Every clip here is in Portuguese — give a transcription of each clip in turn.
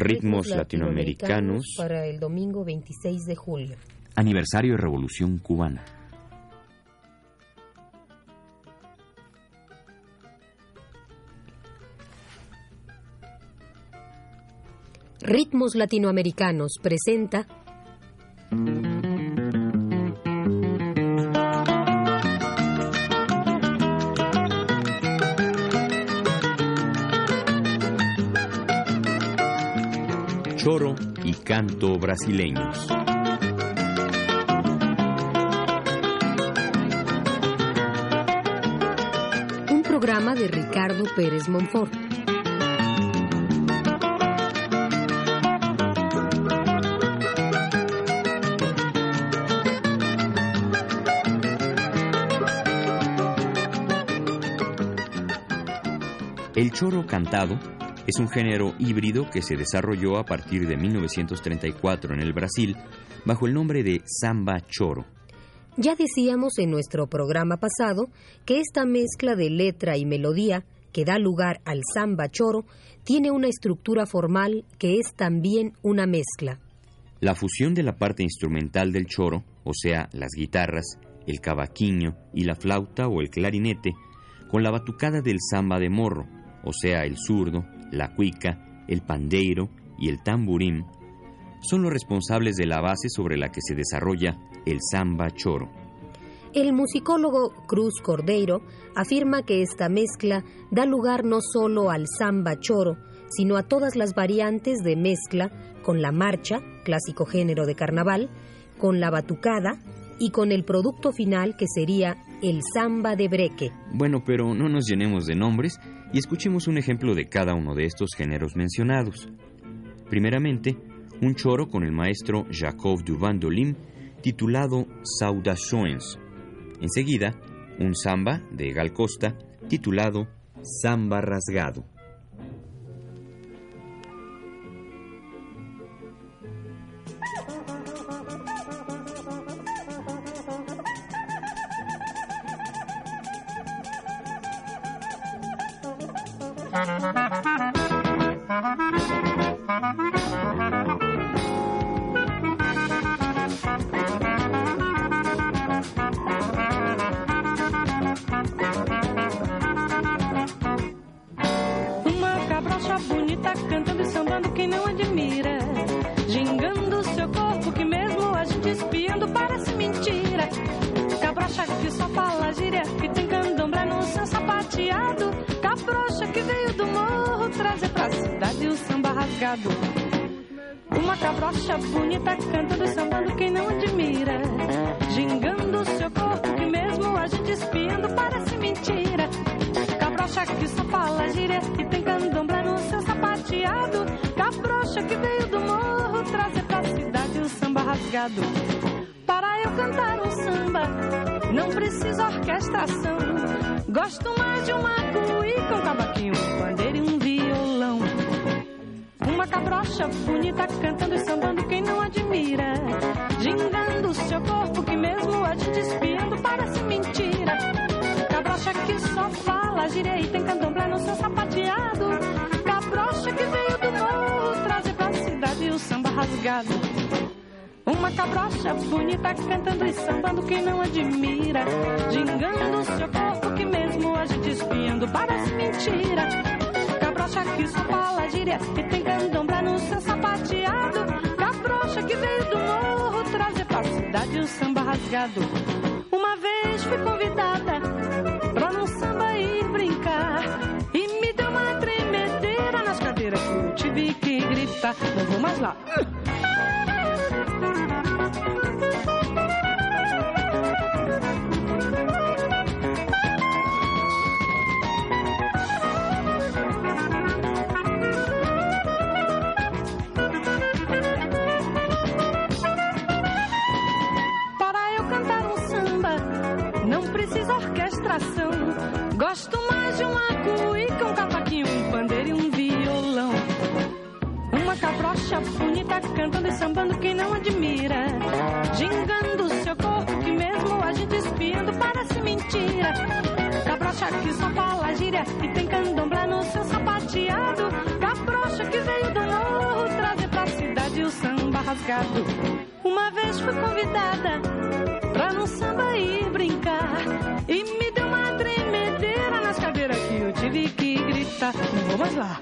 Ritmos latinoamericanos para el domingo 26 de julio. Aniversario de Revolución Cubana. Ritmos latinoamericanos presenta canto brasileños. un programa de Ricardo Pérez Monfort. El choro cantado es un género híbrido que se desarrolló a partir de 1934 en el Brasil bajo el nombre de samba choro. Ya decíamos en nuestro programa pasado que esta mezcla de letra y melodía que da lugar al samba choro tiene una estructura formal que es también una mezcla. La fusión de la parte instrumental del choro, o sea, las guitarras, el cavaquinho y la flauta o el clarinete, con la batucada del samba de morro, o sea, el zurdo, la cuica, el pandeiro y el tamburín, son los responsables de la base sobre la que se desarrolla el samba choro. El musicólogo Cruz Cordeiro afirma que esta mezcla da lugar no solo al samba choro, sino a todas las variantes de mezcla con la marcha, clásico género de carnaval, con la batucada y con el producto final que sería el samba de breque. Bueno, pero no nos llenemos de nombres y escuchemos un ejemplo de cada uno de estos géneros mencionados. Primeramente, un choro con el maestro Jacob Duvandolim titulado Saudações. Enseguida, un samba de Gal Costa titulado Samba Rasgado. Uma cabrocha bonita cantando e sambando quem não admira. Gingando seu corpo que mesmo a gente espiando parece mentira. Cabrocha que só fala gíria e tem candomblé no seu sapateado. Cabrocha que veio do morro trazer pra cidade o samba rasgado. Para eu cantar um samba, não preciso orquestração. Gosto mais de uma cuí com cavaquinho, um cabrocha bonita cantando e sambando quem não admira. Gingando seu corpo que mesmo a gente espiando parece mentira. Cabrocha que só fala gíria e tem candomblé no seu sapateado. Cabrocha que veio do morro trazer pra cidade o samba rasgado. Uma cabrocha bonita cantando e sambando quem não admira. Gingando seu corpo que mesmo a gente espiando parece mentira. Cabrocha que só fala gíria e tem candomblé no seu sapateado. Cabrocha que veio do morro trazer pra cidade o samba rasgado. Uma vez fui convidada pra num samba ir brincar. E me deu uma tremedeira nas cadeiras que eu tive que gritar. Não vou mais lá. Cabrocha bonita cantando e sambando quem não admira. Gingando seu corpo que mesmo a gente espiando parece mentira. Cabrocha que só fala gíria e tem candomblé no seu sapateado. Cabrocha que veio do morro mercado. Uma vez fui convidada pra num samba ir brincar. E me deu uma tremedeira nas cadeiras que eu tive que gritar. Vamos lá.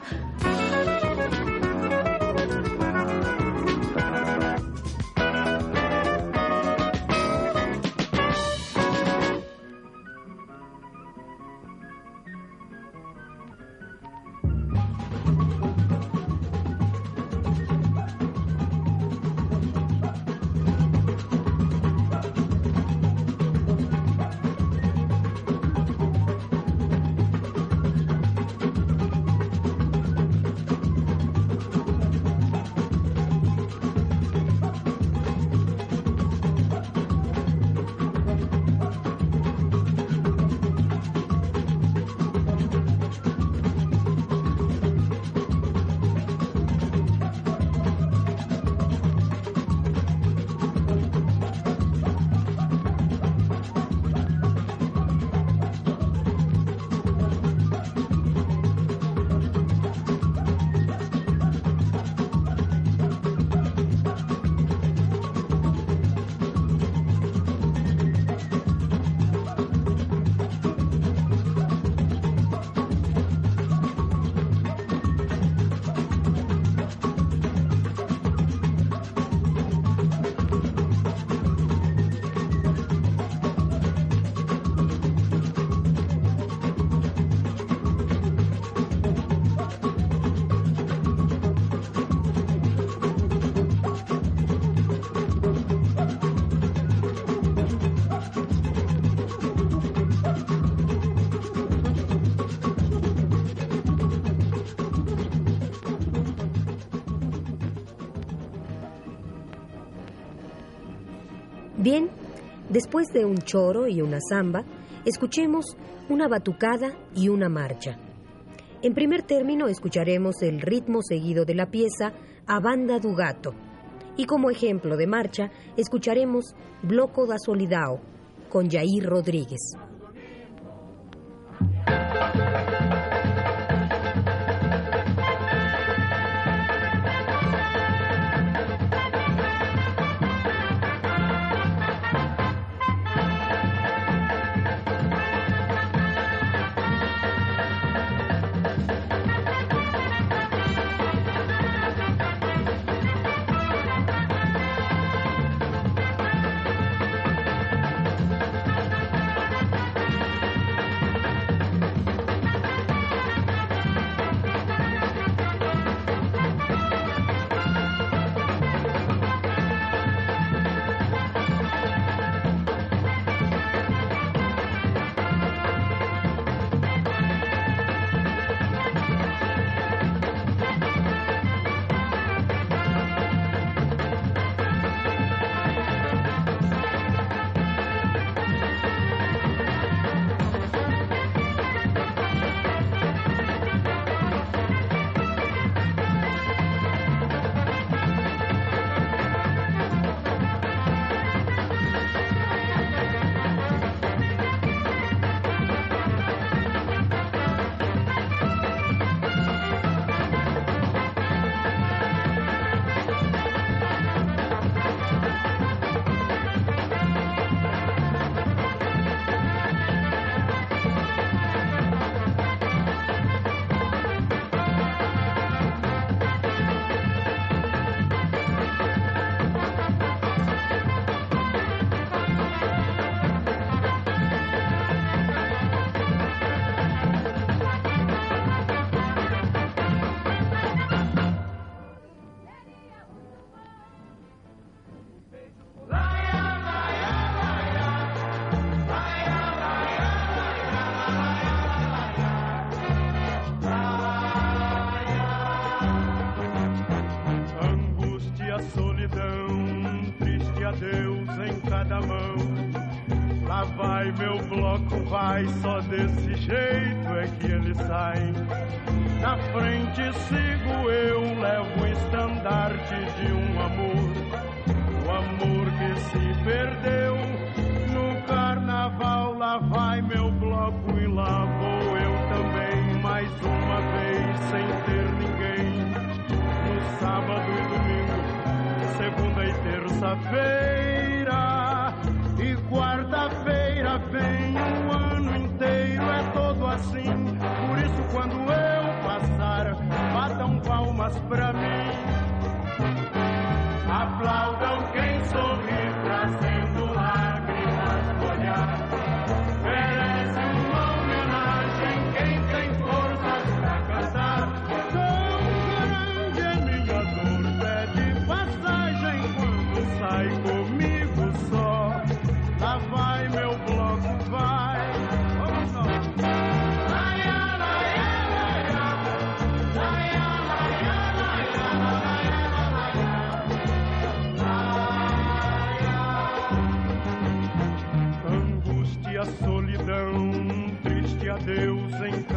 Bien, después de un choro y una samba, escuchemos una batucada y una marcha. En primer término escucharemos el ritmo seguido de la pieza A Banda do Gato. Y como ejemplo de marcha escucharemos Bloco da Solidao con Jair Rodríguez.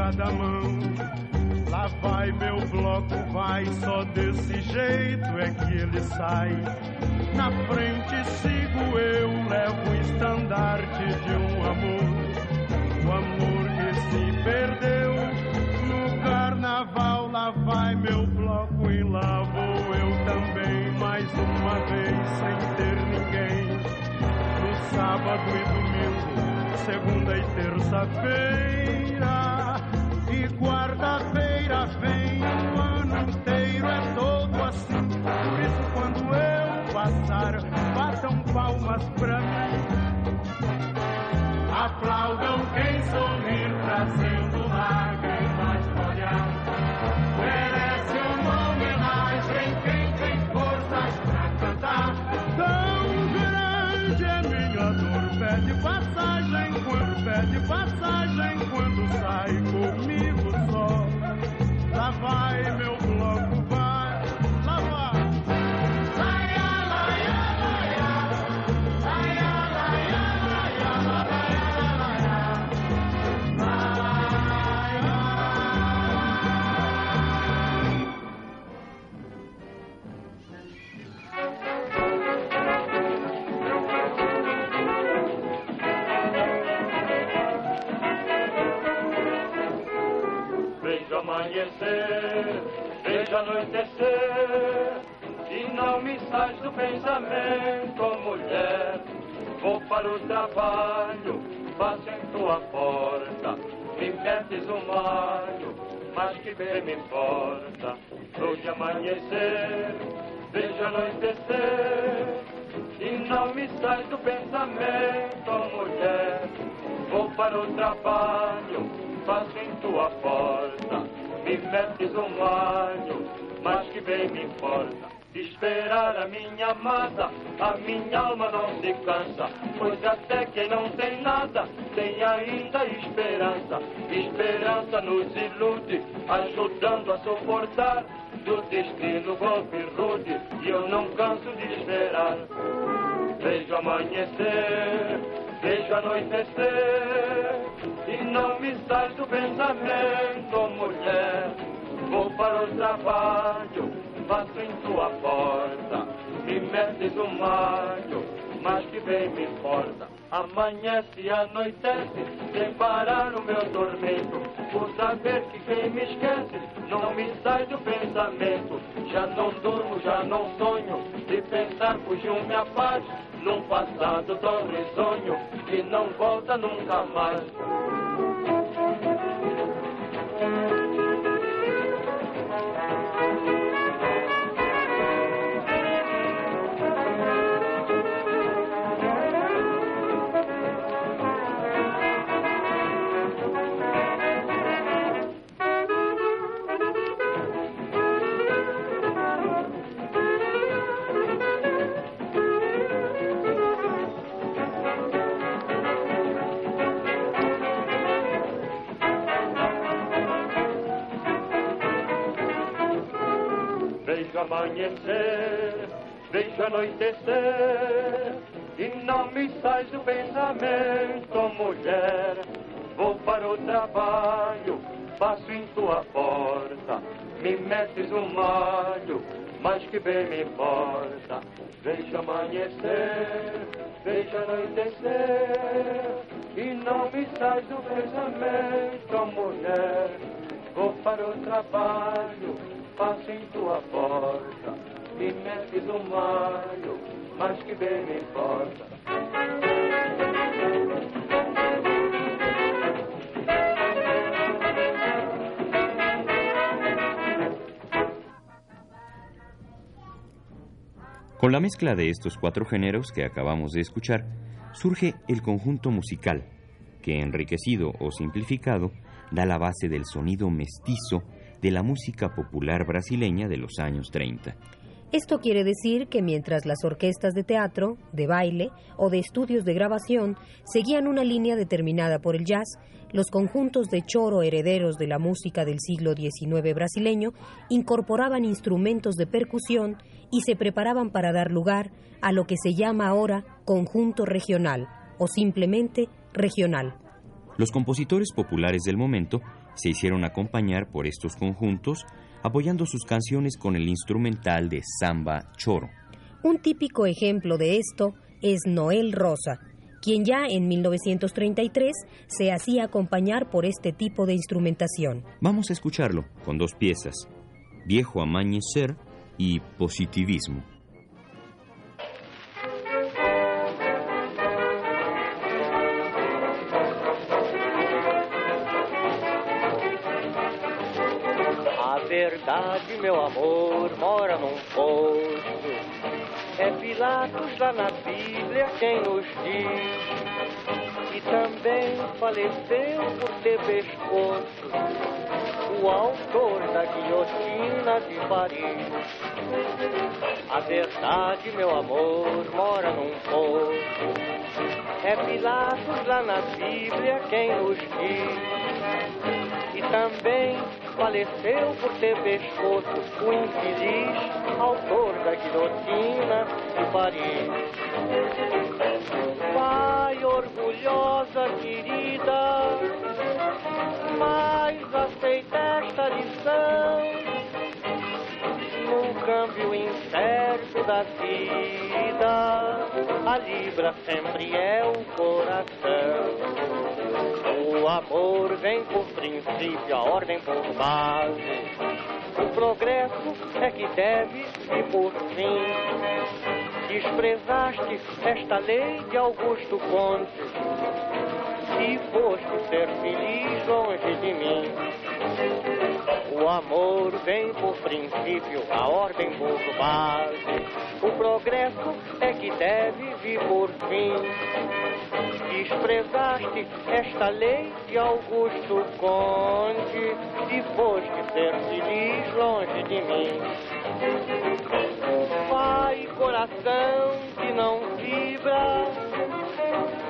Cada mão. Lá vai meu bloco, vai, só desse jeito é que ele sai. Na frente sigo eu, levo o estandarte de um amor. O amor que se perdeu no carnaval. Lá vai meu bloco e lá vou eu também, mais uma vez sem ter ninguém no sábado e domingo, segunda e terça-feira. E quarta-feira vem o ano inteiro, é todo assim. Por isso, quando eu passar, batam palmas pra mim. Aplaudam amanhecer, vejo anoitecer, e não me sai do pensamento, mulher. Vou para o trabalho, passo em tua porta, me metes um malho, mas que bem me importa. Vejo amanhecer, vejo anoitecer, e não me sai do pensamento, mulher. Vou para o trabalho, passo em tua porta, me metes um mas que bem me importa. Esperar a minha amada, a minha alma não se cansa, pois até quem não tem nada, tem ainda esperança. Esperança nos ilude, ajudando a suportar do destino golpe rude, e eu não canso de esperar. Vejo amanhecer, vejo anoitecer, e não me sai do pensamento, mulher. Vou para o trabalho, passo em tua porta, me metes um malho, mas que bem me importa. Amanhece e anoitece, sem parar o meu tormento, por saber que quem me esquece não me sai do pensamento. Já não durmo, já não sonho, de pensar fugiu minha paz, num passado tão risonho, que não volta nunca mais. Amanhecer, vejo anoitecer, e não me sai do pensamento, mulher. Vou para o trabalho, passo em tua porta, me metes um malho, mas que bem me importa. Vejo amanhecer, vejo anoitecer, e não me sai do pensamento, mulher. Vou para o trabalho, Con la mezcla de estos cuatro géneros que acabamos de escuchar, surge el conjunto musical, que enriquecido o simplificado da la base del sonido mestizo de la música popular brasileña de los años 30. Esto quiere decir que mientras las orquestas de teatro, de baile o de estudios de grabación seguían una línea determinada por el jazz, los conjuntos de choro herederos de la música del siglo XIX brasileño incorporaban instrumentos de percusión y se preparaban para dar lugar a lo que se llama ahora conjunto regional o simplemente regional. Los compositores populares del momento se hicieron acompañar por estos conjuntos apoyando sus canciones con el instrumental de samba choro. Un típico ejemplo de esto es Noel Rosa, quien ya en 1933 se hacía acompañar por este tipo de instrumentación. Vamos a escucharlo con dos piezas, Viejo Amanecer y Positivismo. Meu amor, mora num poço. É Pilatos lá na Bíblia quem nos diz. E também faleceu por ter pescoço o autor da guilhotina de Paris. A verdade, meu amor, mora num poço. É Pilatos lá na Bíblia quem nos diz. E também faleceu por ter pescoço o infeliz autor da guilhotina de Paris. Vai, orgulhosa querida, mas aceita esta lição. No câmbio incerto da vida, a libra sempre é o coração. O amor vem por princípio, a ordem por base. O progresso é que deve e por fim. Desprezaste esta lei de Augusto Conte e foste ser feliz longe de mim. O amor vem por princípio, a ordem por base. O progresso é que deve vir por fim desprezaste esta lei de Augusto Conde e foste ser feliz longe de mim. Pai, coração que não vibra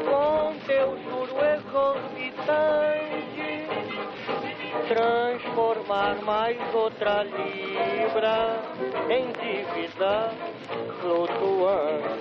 com teu juro exorbitante, transformar mais outra libra em dívida flutuante.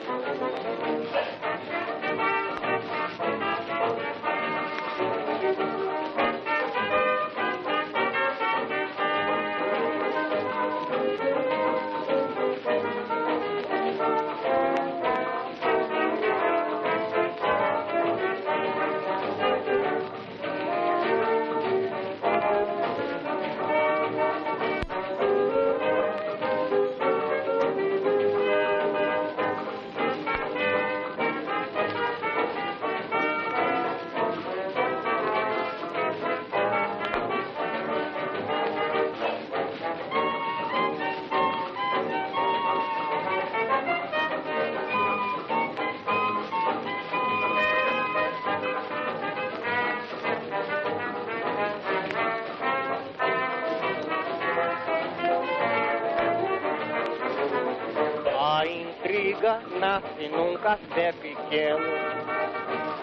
Nasce num café pequeno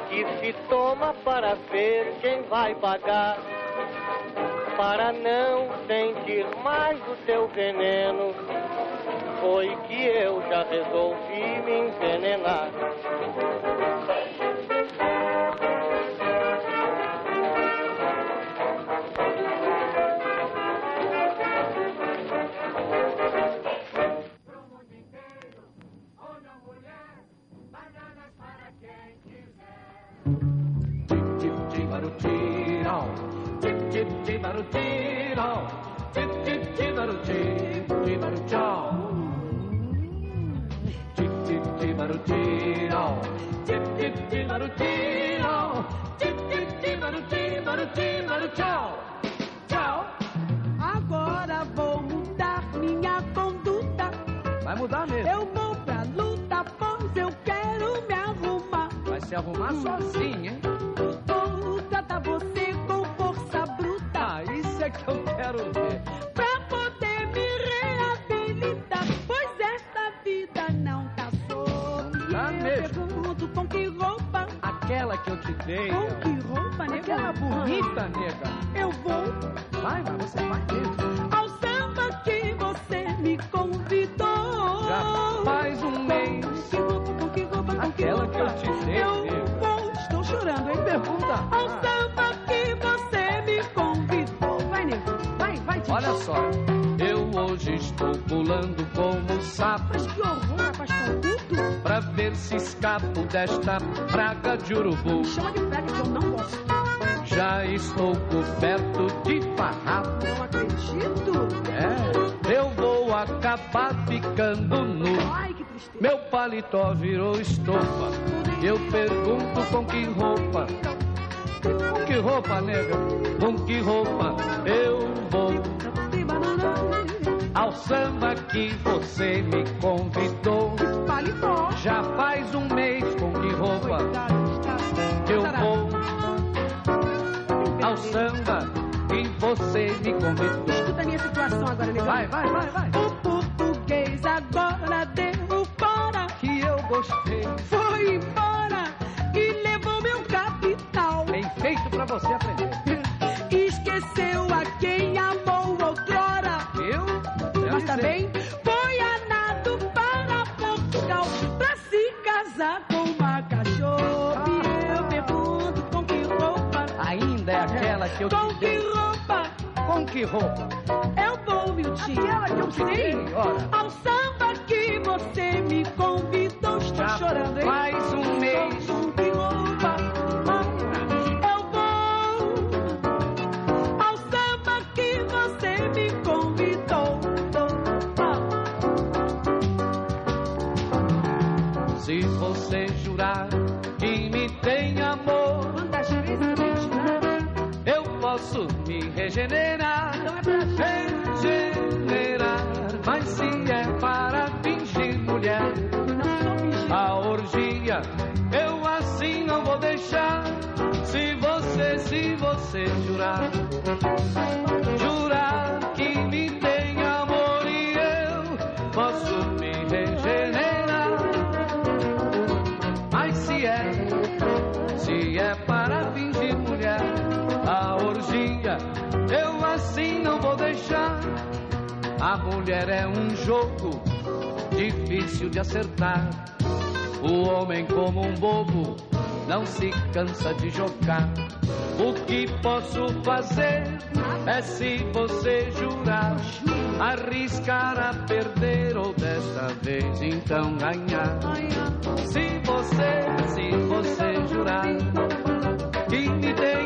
que se toma para ver quem vai pagar. Para não sentir mais o teu veneno, foi que eu já resolvi me envenenar. Tchau. Tchau. Agora vou mudar minha conduta. Vai mudar mesmo. Eu vou pra luta, pois eu quero me arrumar. Vai se arrumar sozinho, hein? Desta praga de urubu. Chama de praga que eu não gosto. Já estou coberto de farrapo. Não acredito. É, eu vou acabar ficando nu. Ai, que tristeza. Meu paletó virou estopa. Eu pergunto com que roupa? Com que roupa, nega? Com que roupa eu vou? Ao samba que você me convidou. Paletó. Já faz um mês com que roupa eu vou? Ao samba que você me convidou. Escuta a minha situação agora, negão. Vai, vai, vai, vai. O português agora deu fora. Que eu gostei. Foi embora eu com te que roupa Com que roupa? eu vou, Miltinho. Aquela que eu. Ao samba que você me convidou, estou Já chorando, hein? faz um mês. Me regenerar. Não é pra Regenerar. Mas se é para fingir mulher, a orgia eu assim não vou deixar. Se você, se você jurar deixar. A mulher é um jogo difícil de acertar. O homem, como um bobo, não se cansa de jogar. O que posso fazer é se você jurar, arriscar a perder ou desta vez então ganhar. Se você, se você jurar que me tem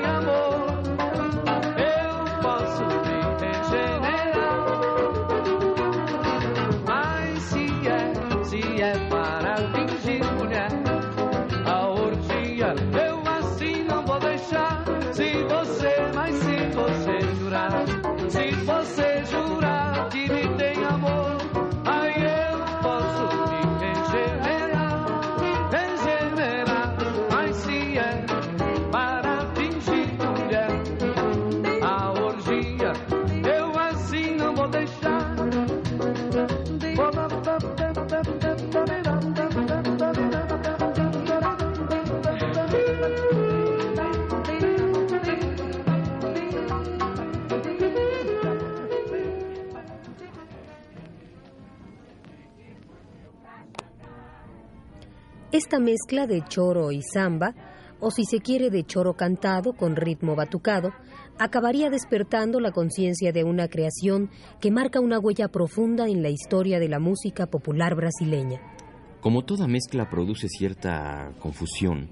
Esta mezcla de choro y samba, o si se quiere de choro cantado con ritmo batucado, acabaría despertando la conciencia de una creación que marca una huella profunda en la historia de la música popular brasileña. Como toda mezcla produce cierta confusión,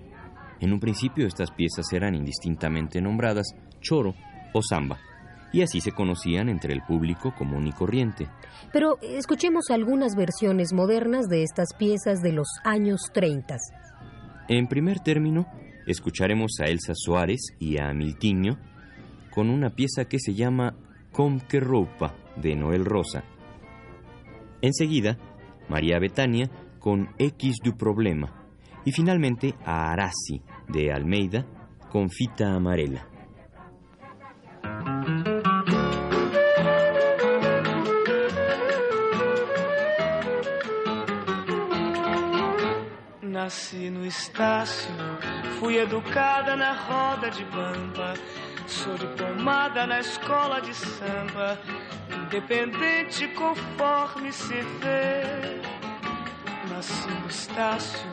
en un principio estas piezas eran indistintamente nombradas choro o samba, y así se conocían entre el público común y corriente. Pero escuchemos algunas versiones modernas de estas piezas de los años 30. En primer término, escucharemos a Elsa Suárez y a Miltiño con una pieza que se llama Com que roupa de Noel Rosa. Enseguida, María Betania con X du Problema y finalmente a Arasi de Almeida con Fita Amarela. Nasci no Estácio, fui educada na roda de bamba, sou diplomada na escola de samba, independente conforme se vê. Nasci no Estácio,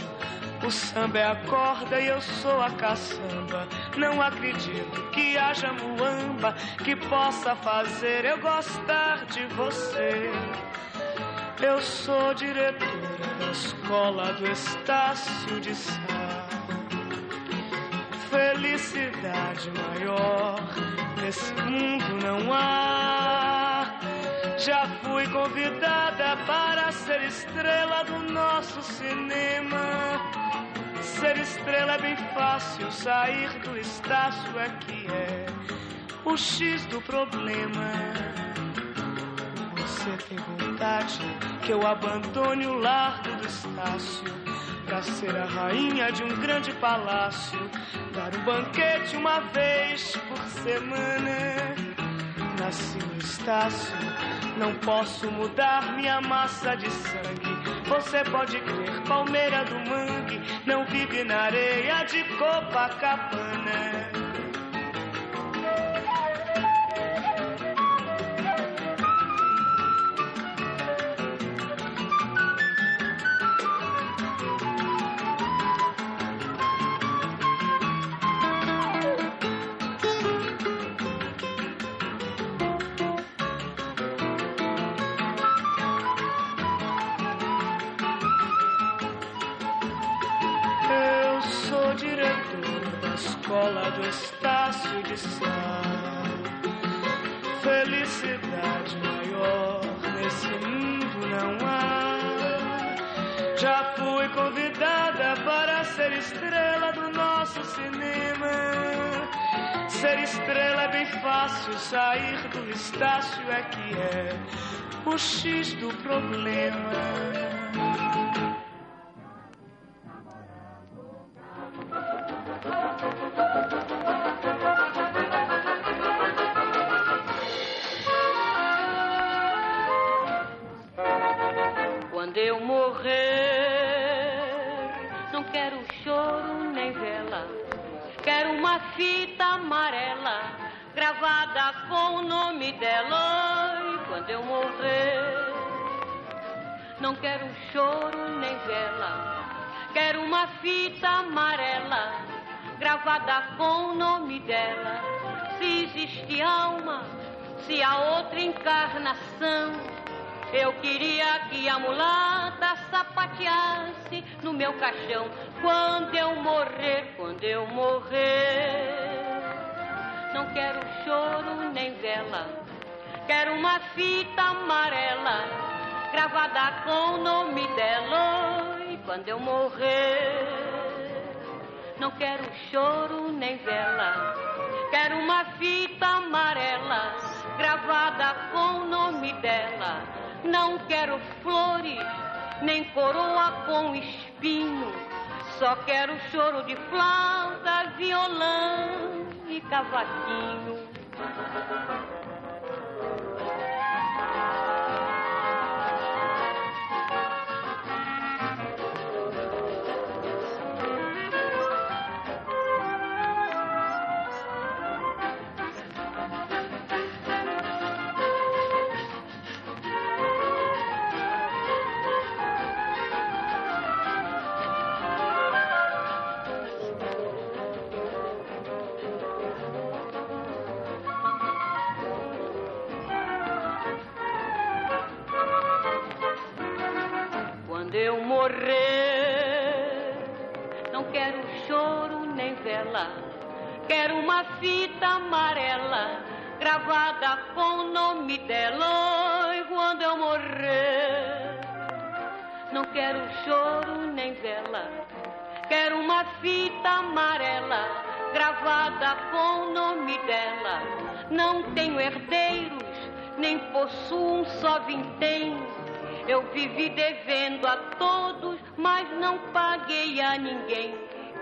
o samba é a corda e eu sou a caçamba. Não acredito que haja muamba que possa fazer eu gostar de você. Eu sou diretora da escola do Estácio de Sá. Felicidade maior nesse mundo não há. Já fui convidada para ser estrela do nosso cinema. Ser estrela é bem fácil, sair do Estácio é que é o X do problema. Você tem vontade que eu abandone o largo do Estácio pra ser a rainha de um grande palácio, dar um banquete uma vez por semana. Nasci no Estácio, não posso mudar minha massa de sangue. Você pode crer, palmeira do mangue, não vive na areia de Copacabana. Fácil, sair do Estácio é que é o X do problema. Não quero choro nem vela. Quero uma fita amarela gravada com o nome dela. Se existe alma, se há outra encarnação. Eu queria que a mulata sapateasse no meu caixão quando eu morrer, quando eu morrer. Não quero choro nem vela, quero uma fita amarela gravada com o nome dela. E quando eu morrer, não quero choro nem vela, quero uma fita amarela gravada com o nome dela. Não quero flores, nem coroa com espinho. Só quero choro de flauta, violão e cavaquinho. Quando eu morrer, não quero choro nem vela, quero uma fita amarela gravada com o nome dela. E quando eu morrer, não quero choro nem vela, quero uma fita amarela gravada com o nome dela. Não tenho herdeiros, nem possuo um só vintém. Eu vivi devendo a todos, mas não paguei a ninguém.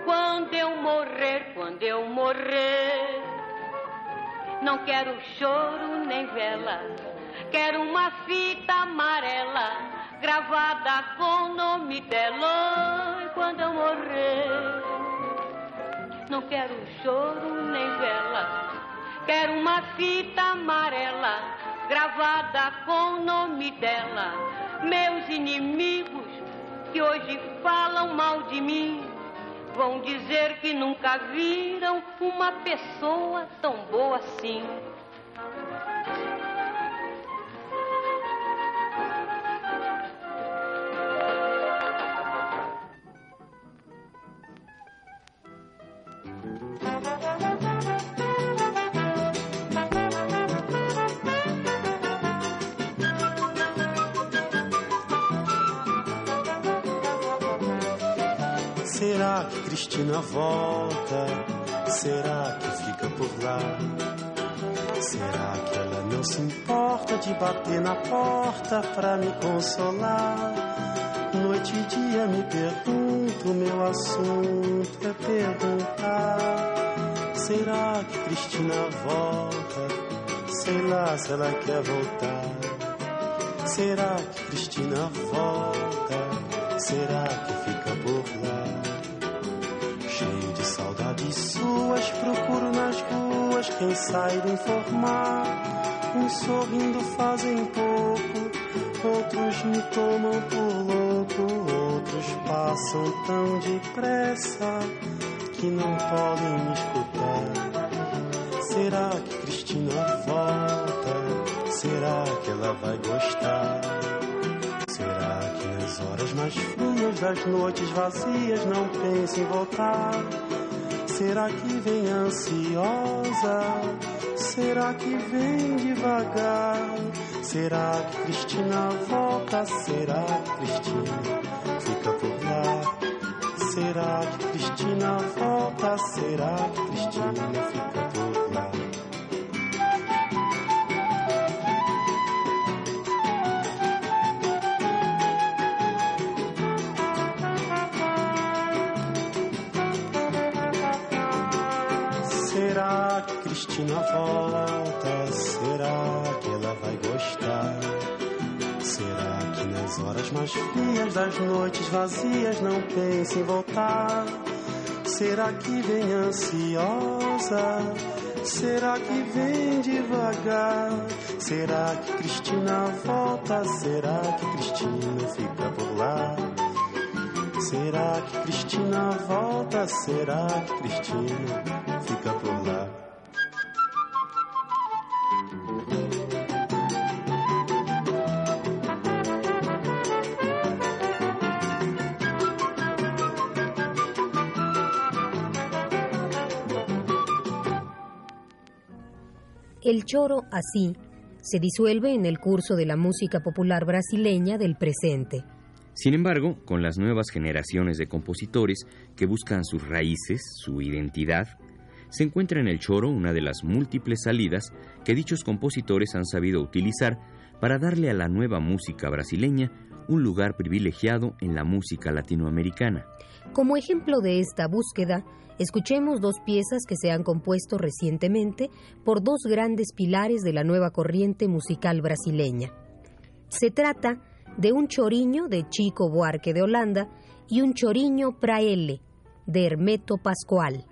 Quando eu morrer, quando eu morrer, não quero choro nem vela, quero uma fita amarela gravada com o nome dela. Quando eu morrer, não quero choro nem vela, quero uma fita amarela gravada com o nome dela. Meus inimigos que hoje falam mal de mim Vão dizer que nunca viram uma pessoa tão boa assim. Será que Cristina volta? Será que fica por lá? Será que ela não se importa de bater na porta pra me consolar? Noite e dia me pergunto, meu assunto é perguntar. Será que Cristina volta? Sei lá se ela quer voltar. Será que Cristina volta? Será que quem saiba informar. Uns sorrindo fazem pouco, outros me tomam por louco, outros passam tão depressa que não podem me escutar. Será que Cristina volta? Será que ela vai gostar? Será que nas horas mais frias das noites vazias não pensa em voltar? Será que vem ansiosa? Será que vem devagar? Será que Cristina volta? Será que Cristina fica por lá? Será que Cristina volta? Será que Cristina fica por lá? Cristina volta, será que ela vai gostar? Será que nas horas mais frias das noites vazias não pensa em voltar? Será que vem ansiosa? Será que vem devagar? Será que Cristina volta? Será que Cristina fica por lá? Será que Cristina volta? Será que Cristina fica por lá? El choro, así, se disuelve en el curso de la música popular brasileña del presente. Sin embargo, con las nuevas generaciones de compositores que buscan sus raíces, su identidad, se encuentra en el choro una de las múltiples salidas que dichos compositores han sabido utilizar para darle a la nueva música brasileña un lugar privilegiado en la música latinoamericana. Como ejemplo de esta búsqueda, escuchemos dos piezas que se han compuesto recientemente por dos grandes pilares de la nueva corriente musical brasileña. Se trata de un choriño de Chico Buarque de Holanda y un choriño praele de Hermeto Pascual.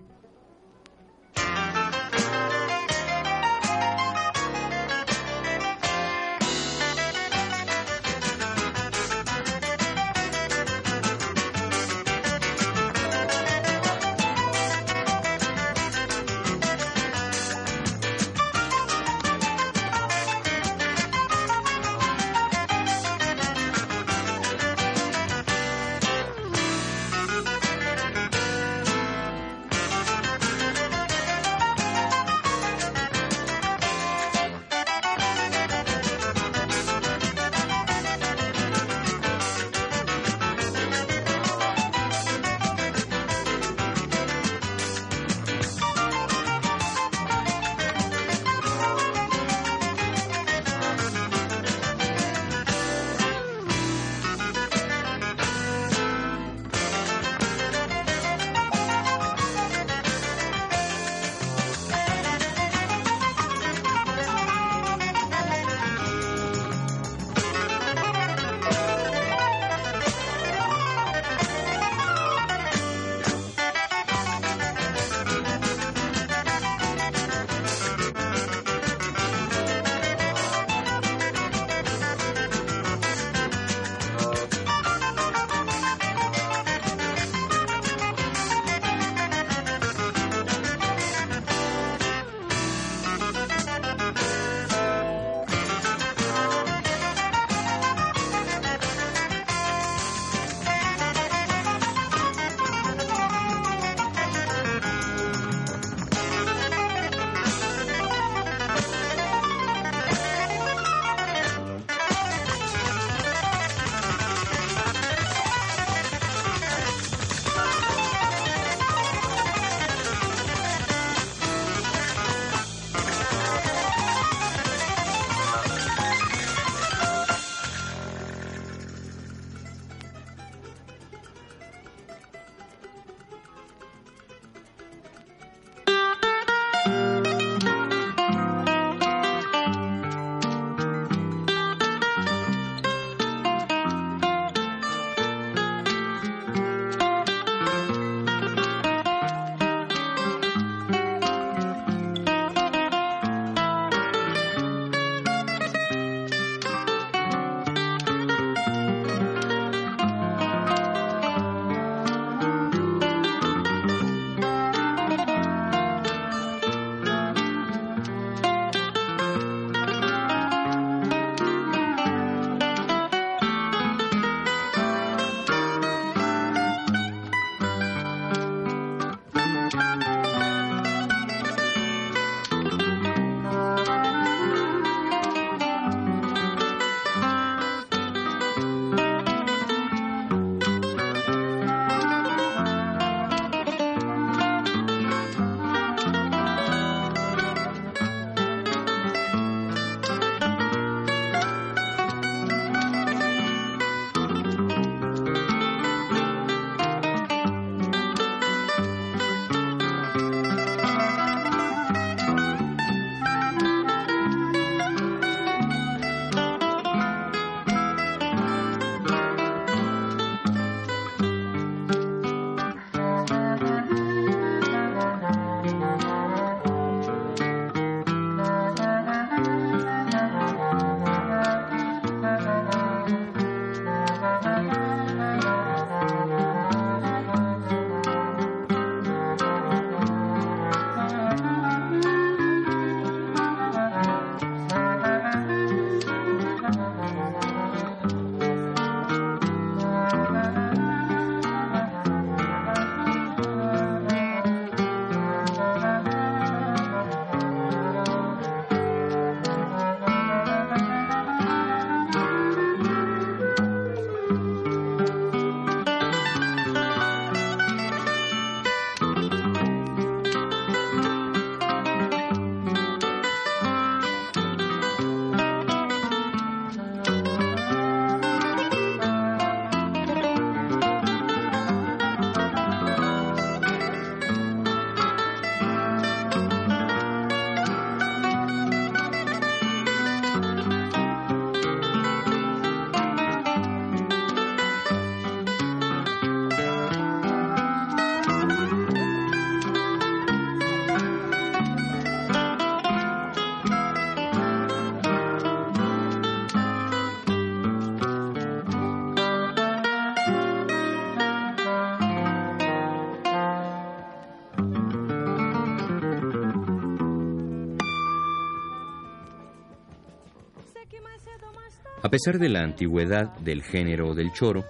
A pesar de la antigüedad del género del choro,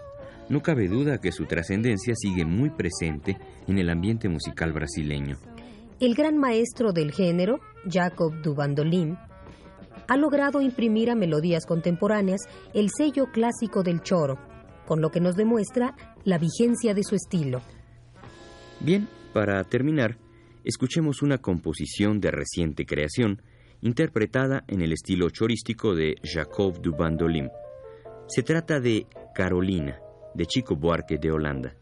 no cabe duda que su trascendencia sigue muy presente en el ambiente musical brasileño. El gran maestro del género, Jacob du Bandolim, ha logrado imprimir a melodías contemporáneas el sello clásico del choro, con lo que nos demuestra la vigencia de su estilo. Bien, para terminar, escuchemos una composición de reciente creación, interpretada en el estilo chorístico de Jacob du Bandolim. Se trata de Carolina, de Chico Buarque de Holanda.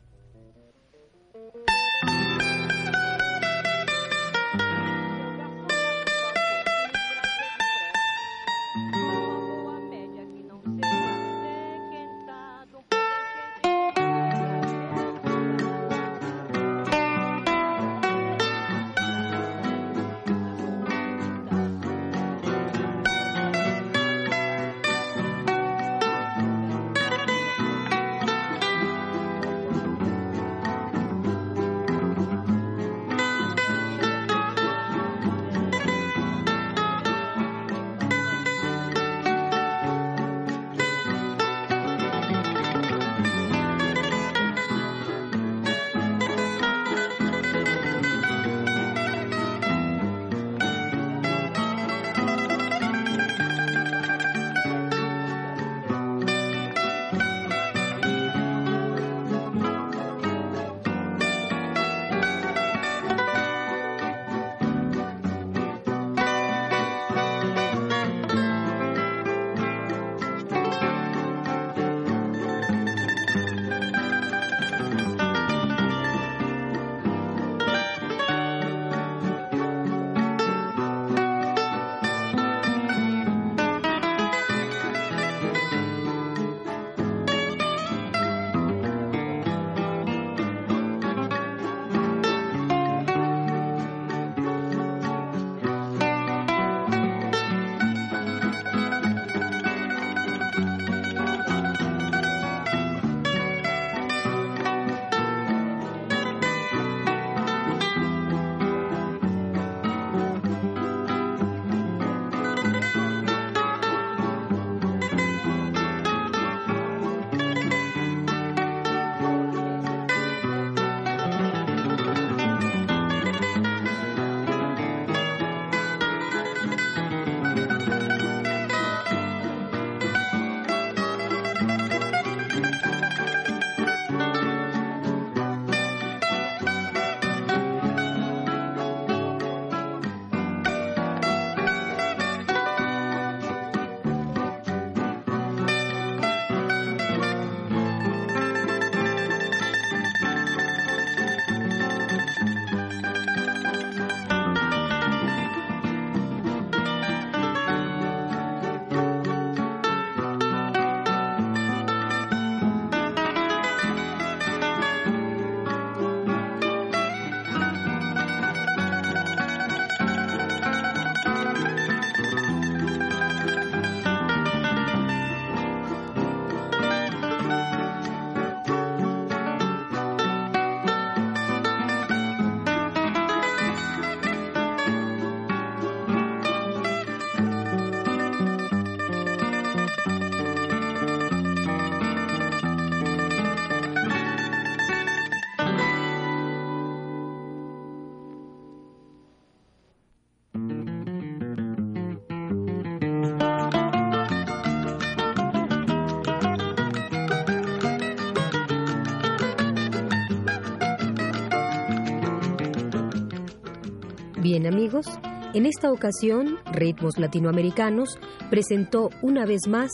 Bien amigos, en esta ocasión Ritmos Latinoamericanos presentó una vez más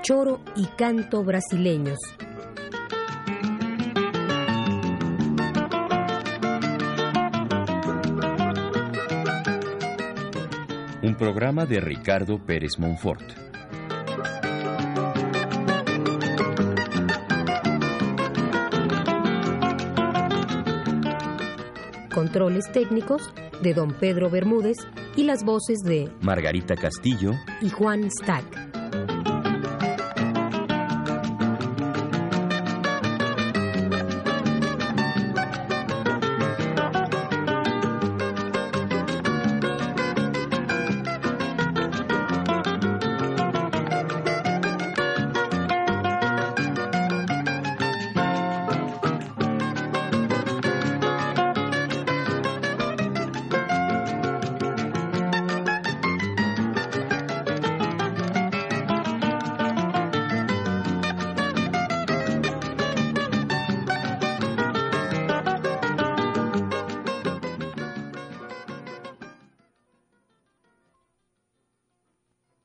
Choro y Canto Brasileños. Un programa de Ricardo Pérez Monfort. Controles técnicos de don Pedro Bermúdez y las voces de Margarita Castillo y Juan Stack.